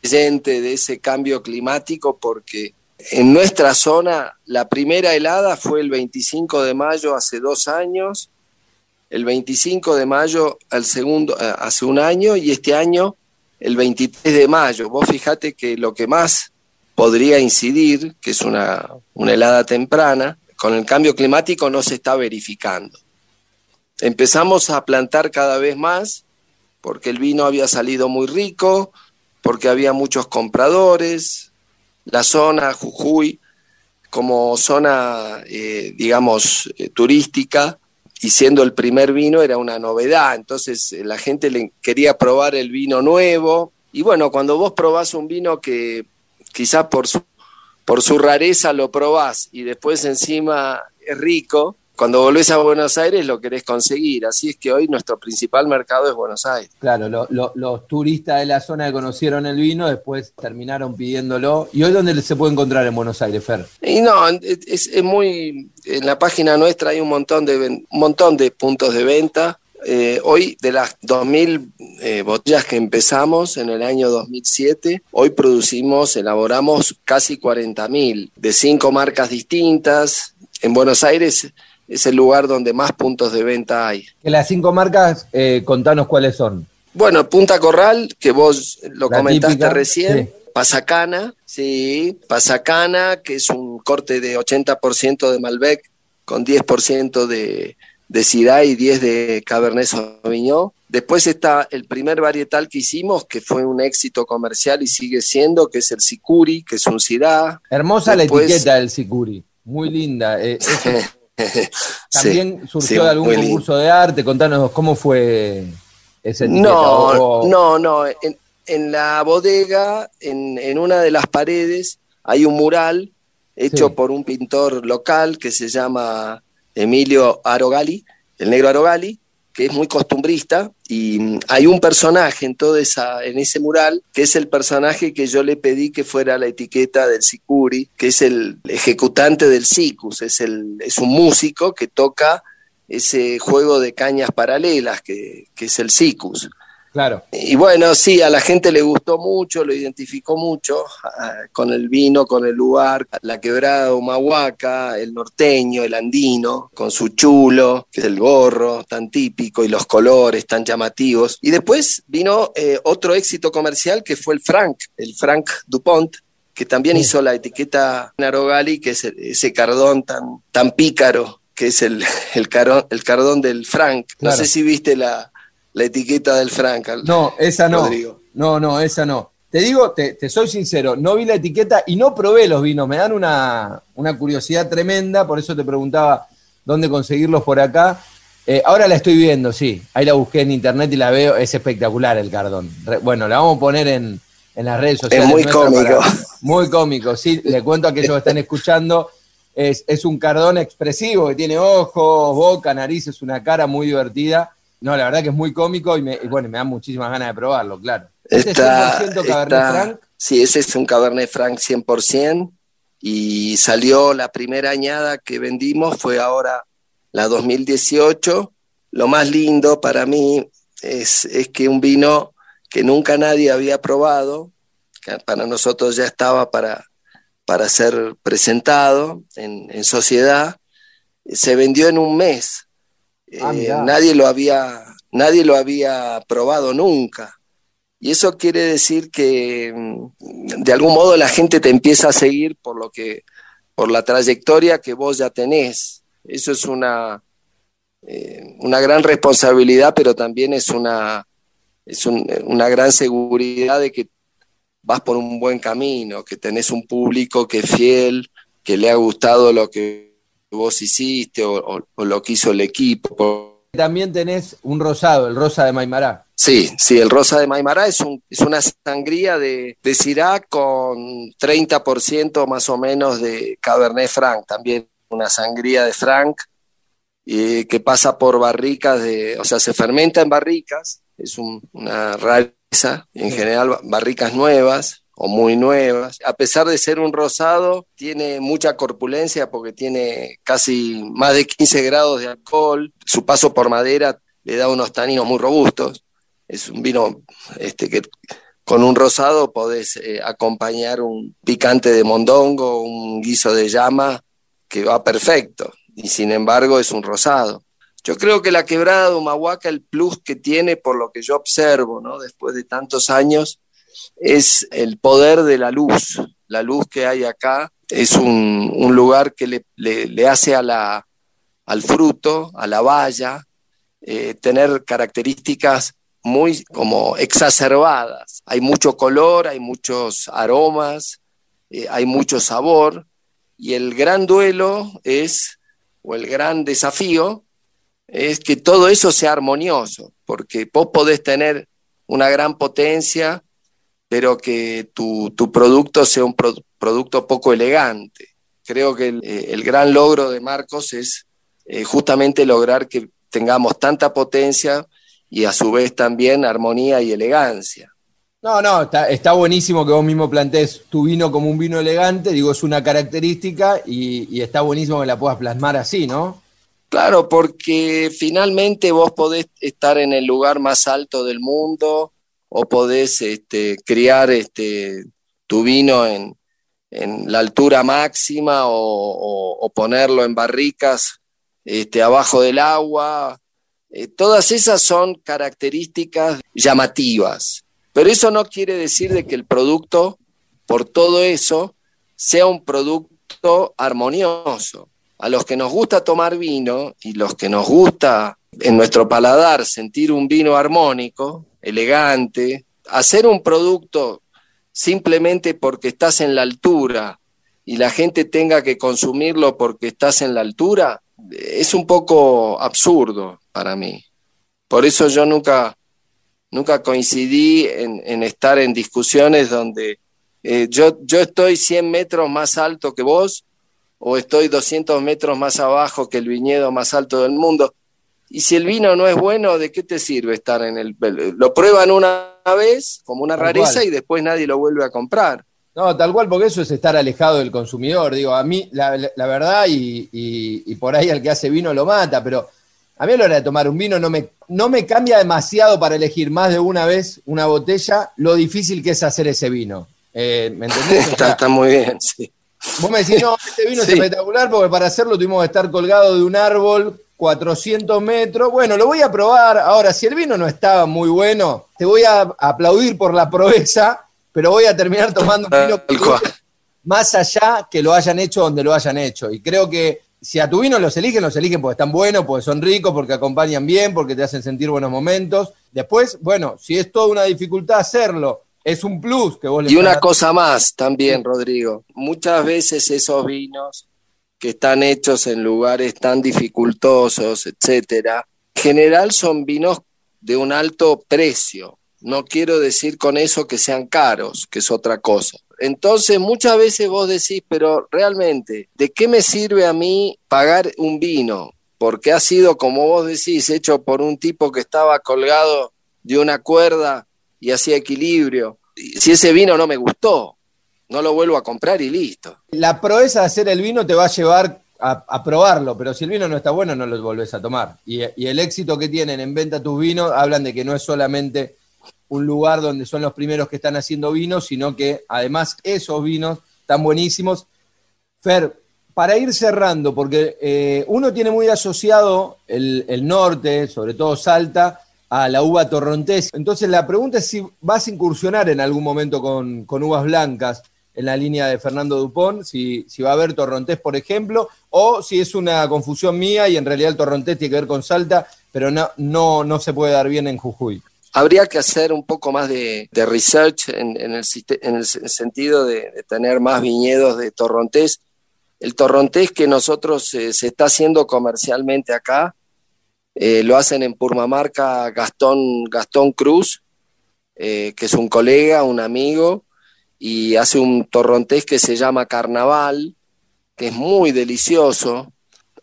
creyente de ese cambio climático porque en nuestra zona la primera helada fue el 25 de mayo hace dos años, el 25 de mayo al segundo, eh, hace un año y este año el 23 de mayo. Vos fijate que lo que más podría incidir, que es una, helada temprana, con el cambio climático no se está verificando. Empezamos a plantar cada vez más porque el vino había salido muy rico, porque había muchos compradores, la zona Jujuy como zona, eh, digamos, eh, turística, y siendo el primer vino era una novedad, entonces eh, la gente le quería probar el vino nuevo, y bueno, cuando vos probás un vino que quizás por su, por su rareza lo probás y después encima es rico, cuando volvés a Buenos Aires lo querés conseguir. Así es que hoy nuestro principal mercado es Buenos Aires. Claro, los turistas de la zona que conocieron el vino después terminaron pidiéndolo. ¿Y hoy dónde se puede encontrar en Buenos Aires, Fer? Y no, es, es muy... En la página nuestra hay un montón de, un montón de puntos de venta. Eh, hoy, de las 2.000 eh, botellas que empezamos en el año 2007, hoy producimos, elaboramos casi 40.000 de cinco marcas distintas. En Buenos Aires es el lugar donde más puntos de venta hay. En las cinco marcas, eh, contanos cuáles son. Bueno, Punta Corral, que vos lo comentaste recién. Pasacana, sí, Pasacana, que es un corte de 80% de Malbec con 10% de, de Syrah y 10 de Cabernet Sauvignon. Después está el primer varietal que hicimos, que fue un éxito comercial y sigue siendo, que es el Sicuri, que es un Syrah. Hermosa la etiqueta del Sicuri, muy linda. Eh, también surgió de algún concurso de arte, contanos cómo fue ese etiqueta. No, no, no. En, la bodega, en, una de las paredes, hay un mural hecho por un pintor local que se llama Emilio Arogali, el negro Arogali, que es muy costumbrista, y mm, hay un personaje en toda esa, en ese mural, que es el personaje que yo le pedí que fuera la etiqueta del Sicuri, que es el ejecutante del Sicus, es, el, es un músico que toca ese juego de cañas paralelas, que, que es el Sicus. Claro. Y bueno, sí, a la gente le gustó mucho, lo identificó mucho con el vino, con el lugar, la quebrada Humahuaca, el norteño, el andino, con su chulo, que es el gorro tan típico y los colores tan llamativos. Y después vino eh, otro éxito comercial que fue el Frank, el Frank Dupont, que también hizo la etiqueta Narogali, que es ese cardón tan, tan pícaro, que es el, el, el cardón del Frank. No sé si viste la, la etiqueta del Frank. No, esa no. No, no, esa no. Te digo, te, soy sincero, no vi la etiqueta y no probé los vinos. Me dan una, curiosidad tremenda, por eso te preguntaba dónde conseguirlos por acá. Eh, ahora la estoy viendo, sí. Ahí la busqué en internet y la veo. Es espectacular el cardón. bueno, la vamos a poner en, las redes sociales. Es muy cómico. muy cómico, sí. Le cuento a aquellos que están escuchando. Es, es un cardón expresivo que tiene ojos, boca, nariz, es una cara muy divertida no, la verdad que es muy cómico y, bueno, me da muchísimas ganas de probarlo, claro. ¿Este es 100% Cabernet Franc? Sí, ese es un Cabernet Franc 100% y salió la primera añada que vendimos, fue ahora la 2018. Lo más lindo para mí es, que un vino que nunca nadie había probado, que para nosotros ya estaba para, para ser presentado en, en sociedad, se vendió en un mes. Ah, eh, nadie, lo había, nadie lo había probado nunca. Y eso quiere decir que mm, de algún modo la gente te empieza a seguir por lo que, por la trayectoria que vos ya tenés. Eso es una, eh, una gran responsabilidad, pero también es una, es una gran seguridad de que vas por un buen camino, que tenés un público que es fiel, que le ha gustado lo que vos hiciste o, lo que hizo el equipo, También tenés un rosado, el rosa de Maimará. Sí, sí, el rosa de Maimará es, un, es una sangría de, de Syrah con 30% más o menos de Cabernet Franc, también una sangría de Franc y que pasa por barricas de, o sea, se fermenta en barricas, es una rareza, en general barricas nuevas o muy nuevas. A pesar de ser un rosado, tiene mucha corpulencia porque tiene casi más de 15 grados de alcohol, su paso por madera le da unos taninos muy robustos. Es un vino este, que con un rosado podés eh, acompañar un picante de mondongo, un guiso de llama, que va perfecto y sin embargo es un rosado. Yo creo que la quebrada de Humahuaca, el plus que tiene, por lo que yo observo, ¿no? después de tantos años, es el poder de la luz. La luz que hay acá es un, lugar que le, le, hace a la, al fruto, a la valla, eh, tener características muy como exacerbadas. Hay mucho color, hay muchos aromas, eh, hay mucho sabor, y el gran duelo es o el gran desafío es que todo eso sea armonioso, porque vos podés tener una gran potencia, pero que tu, producto sea un producto poco elegante. Creo que el, eh, gran logro de Marcos es eh, justamente lograr que tengamos tanta potencia y a su vez también armonía y elegancia. No, no, está, buenísimo que vos mismo plantees tu vino como un vino elegante, digo, es una característica y, está buenísimo que la puedas plasmar así, ¿no? Claro, porque finalmente vos podés estar en el lugar más alto del mundo o podés este, criar este, tu vino en, la altura máxima o, ponerlo en barricas este, abajo del agua. Eh, todas esas son características llamativas pero eso no quiere decir de que el producto, por todo eso, sea un producto armonioso. A los que nos gusta tomar vino y los que nos gusta en nuestro paladar sentir un vino armónico, elegante, hacer un producto simplemente porque estás en la altura y la gente tenga que consumirlo porque estás en la altura, es un poco absurdo para mí. Por eso yo nunca nunca coincidí en, estar en discusiones donde eh, yo, yo estoy 100 metros más alto que vos o estoy 200 metros más abajo que el viñedo más alto del mundo. Y si el vino no es bueno, ¿de qué te sirve estar en el... Lo prueban una vez como una rareza y después nadie lo vuelve a comprar. No, tal cual, porque eso es estar alejado del consumidor. Digo, a mí, la, verdad, y, y, por ahí al que hace vino lo mata, pero a mí a la hora de tomar un vino no me, no me cambia demasiado para elegir más de una vez una botella lo difícil que es hacer ese vino. Eh, ¿Me entendés? está, muy bien, sí. Vos me decís, no, este vino es espectacular porque para hacerlo tuvimos que estar colgado de un árbol 400 metros. Bueno, lo voy a probar. Ahora, si el vino no estaba muy bueno, te voy a aplaudir por la proeza, pero voy a terminar tomando un vino más allá que lo hayan hecho donde lo hayan hecho. Y creo que si a tu vino los eligen, los eligen porque están buenos, porque son ricos, porque acompañan bien, porque te hacen sentir buenos momentos. Después, bueno, si es toda una dificultad hacerlo, es un plus que vos le Y una cosa más también, Rodrigo. Muchas veces esos vinos que están hechos en lugares tan dificultosos, etcétera, en general son vinos de un alto precio. No quiero decir con eso que sean caros, que es otra cosa. Entonces muchas veces vos decís, pero realmente, ¿de qué me sirve a mí pagar un vino? Porque ha sido, como vos decís, hecho por un tipo que estaba colgado de una cuerda y hacía equilibrio. Si ese vino no me gustó, no lo vuelvo a comprar y listo. La proeza de hacer el vino te va a llevar a, probarlo, pero si el vino no está bueno, no lo volvés a tomar. Y, el éxito que tienen en venta tus vinos hablan de que no es solamente un lugar donde son los primeros que están haciendo vinos, sino que además esos vinos están buenísimos. Fer, para ir cerrando, porque eh, uno tiene muy asociado el, norte, sobre todo Salta, a la uva torrontés. Entonces la pregunta es si vas a incursionar en algún momento con, uvas blancas en la línea de Fernando Dupont, si, va a haber torrontés, por ejemplo, o si es una confusión mía y en realidad el torrontés tiene que ver con Salta, pero no, no, no se puede dar bien en Jujuy. Habría que hacer un poco más de, research en, el, sentido de, tener más viñedos de torrontés. El torrontés que nosotros eh, se está haciendo comercialmente acá Eh, lo hacen en Purmamarca Gastón, Gastón Cruz, eh, que es un colega, un amigo, y hace un torrontés que se llama Carnaval, que es muy delicioso.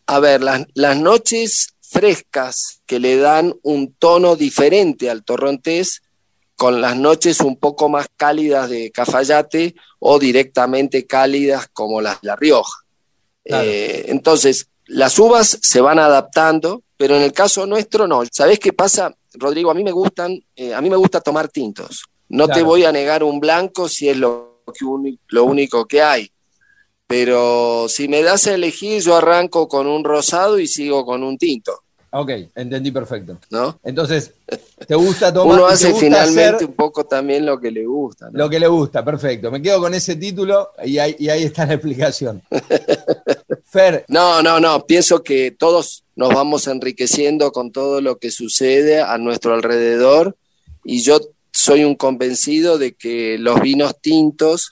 A ver, las, las noches frescas que le dan un tono diferente al torrontés, con las noches un poco más cálidas de Cafayate o directamente cálidas como las de La Rioja. Eh, entonces, las uvas se van adaptando, pero en el caso nuestro no. ¿Sabés qué pasa, Rodrigo? A mí me gustan, eh, a mí me gusta tomar tintos. No te voy a negar un blanco si es lo, lo único que hay. Pero si me das a elegir, yo arranco con un rosado y sigo con un tinto. Ok, entendí perfecto. ¿No? Entonces, ¿te gusta tomar? Uno hace finalmente un poco también lo que le gusta. Lo que le gusta, perfecto. Me quedo con ese título y ahí, y ahí está la explicación. Fer. No, no, no. Pienso que todos nos vamos enriqueciendo con todo lo que sucede a nuestro alrededor y yo soy un convencido de que los vinos tintos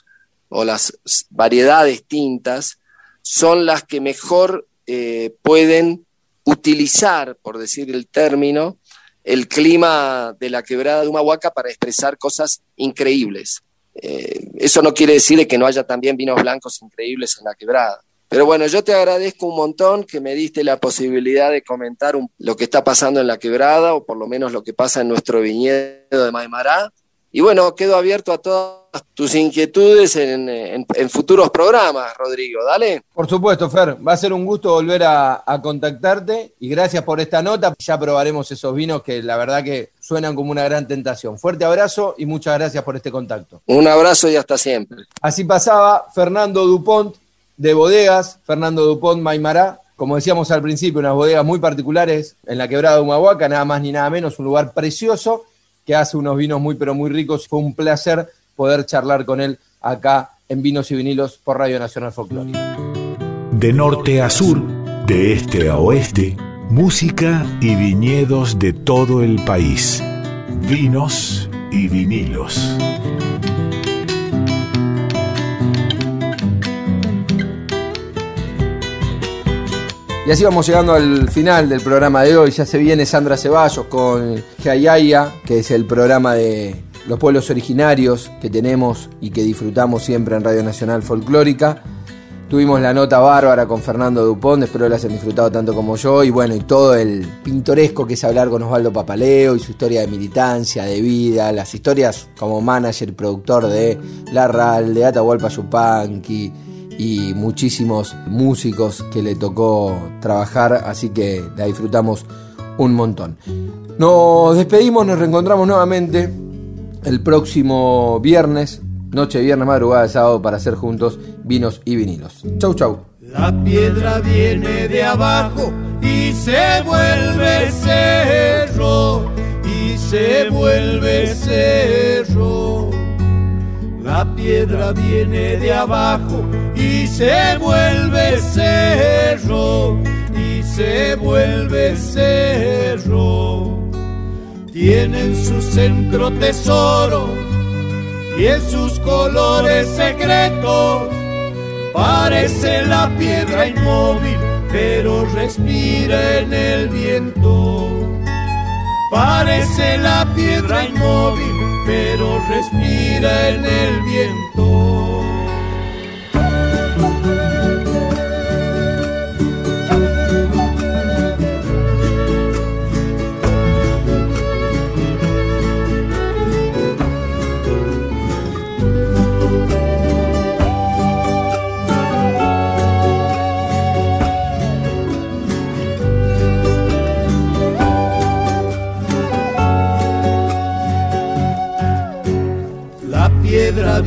o las variedades tintas son las que mejor eh, pueden utilizar, por decir el término, el clima de la quebrada de Humahuaca para expresar cosas increíbles. Eh, eso no quiere decir que no haya también vinos blancos increíbles en la quebrada. Pero bueno, yo te agradezco un montón que me diste la posibilidad de comentar lo que está pasando en la quebrada, o por lo menos lo que pasa en nuestro viñedo de Maimará. Y bueno, quedo abierto a todas tus inquietudes en, futuros programas, Rodrigo. Dale. Por supuesto, Fer. Va a ser un gusto volver a, contactarte y gracias por esta nota. Ya probaremos esos vinos que la verdad que suenan como una gran tentación. Fuerte abrazo y muchas gracias por este contacto. Un abrazo y hasta siempre. Así pasaba Fernando Dupont de Bodegas, Fernando Dupont Maimará. Como decíamos al principio, unas bodegas muy particulares en la quebrada de Humahuaca, nada más ni nada menos, un lugar precioso que hace unos vinos muy pero muy ricos. Fue un placer poder charlar con él acá en Vinos y Vinilos por Radio Nacional Folclórica. De norte a sur, de este a oeste, música y viñedos de todo el país. Vinos y vinilos. Y así vamos llegando al final del programa de hoy. Ya se viene Sandra Ceballos con Jayaya, que es el programa de los pueblos originarios que tenemos y que disfrutamos siempre en Radio Nacional Folclórica. Tuvimos la nota bárbara con Fernando Dupont, espero la hayan disfrutado tanto como yo, y bueno, y todo el pintoresco que es hablar con Osvaldo Papaleo y su historia de militancia, de vida, las historias como manager, productor de La RAL, de Atahualpa Yupanqui, y muchísimos músicos que le tocó trabajar, así que la disfrutamos un montón. Nos despedimos, nos reencontramos nuevamente el próximo viernes, noche viernes, madrugada sábado, para hacer juntos vinos y vinilos. Chau, chau. La piedra viene de abajo y se vuelve cerro, y se vuelve cerro. La piedra viene de abajo y se vuelve cerro, y se vuelve cerro. Tiene en su centro tesoro y en sus colores secretos parece la piedra inmóvil, pero respira en el viento. Parece la piedra inmóvil, pero respira en el viento.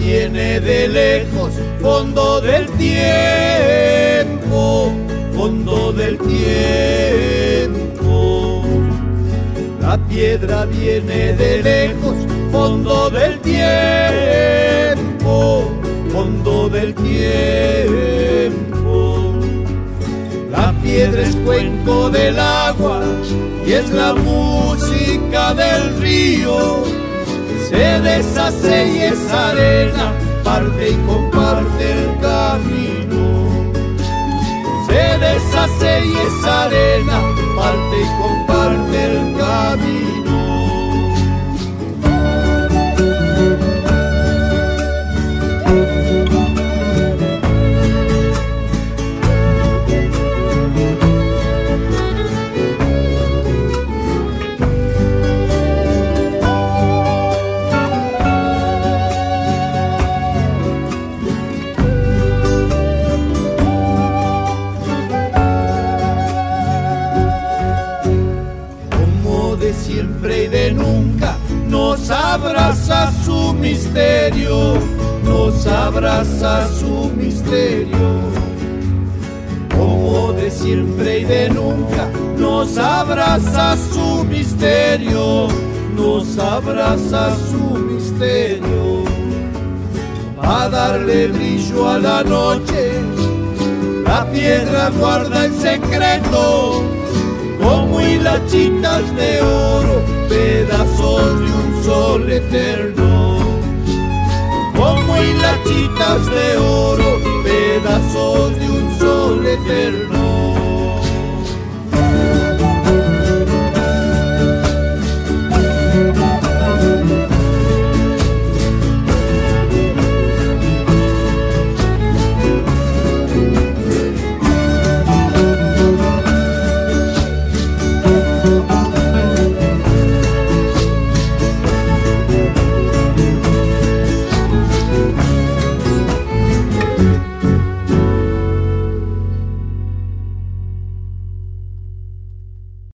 Viene de lejos, fondo del tiempo, fondo del tiempo. La piedra viene de lejos, fondo del tiempo, fondo del tiempo. La piedra es cuenco del agua y es la música del río se deshace y es arena, parte y comparte el camino. Se deshace y es arena, parte y comparte el camino. Misterio, nos abraza su misterio. Como de siempre y de nunca nos abraza su misterio, nos abraza su misterio. A darle brillo a la noche, la piedra guarda el secreto como hilachitas de oro, pedazos de un sol eterno. Como hilachitas de oro, pedazos de un sol eterno.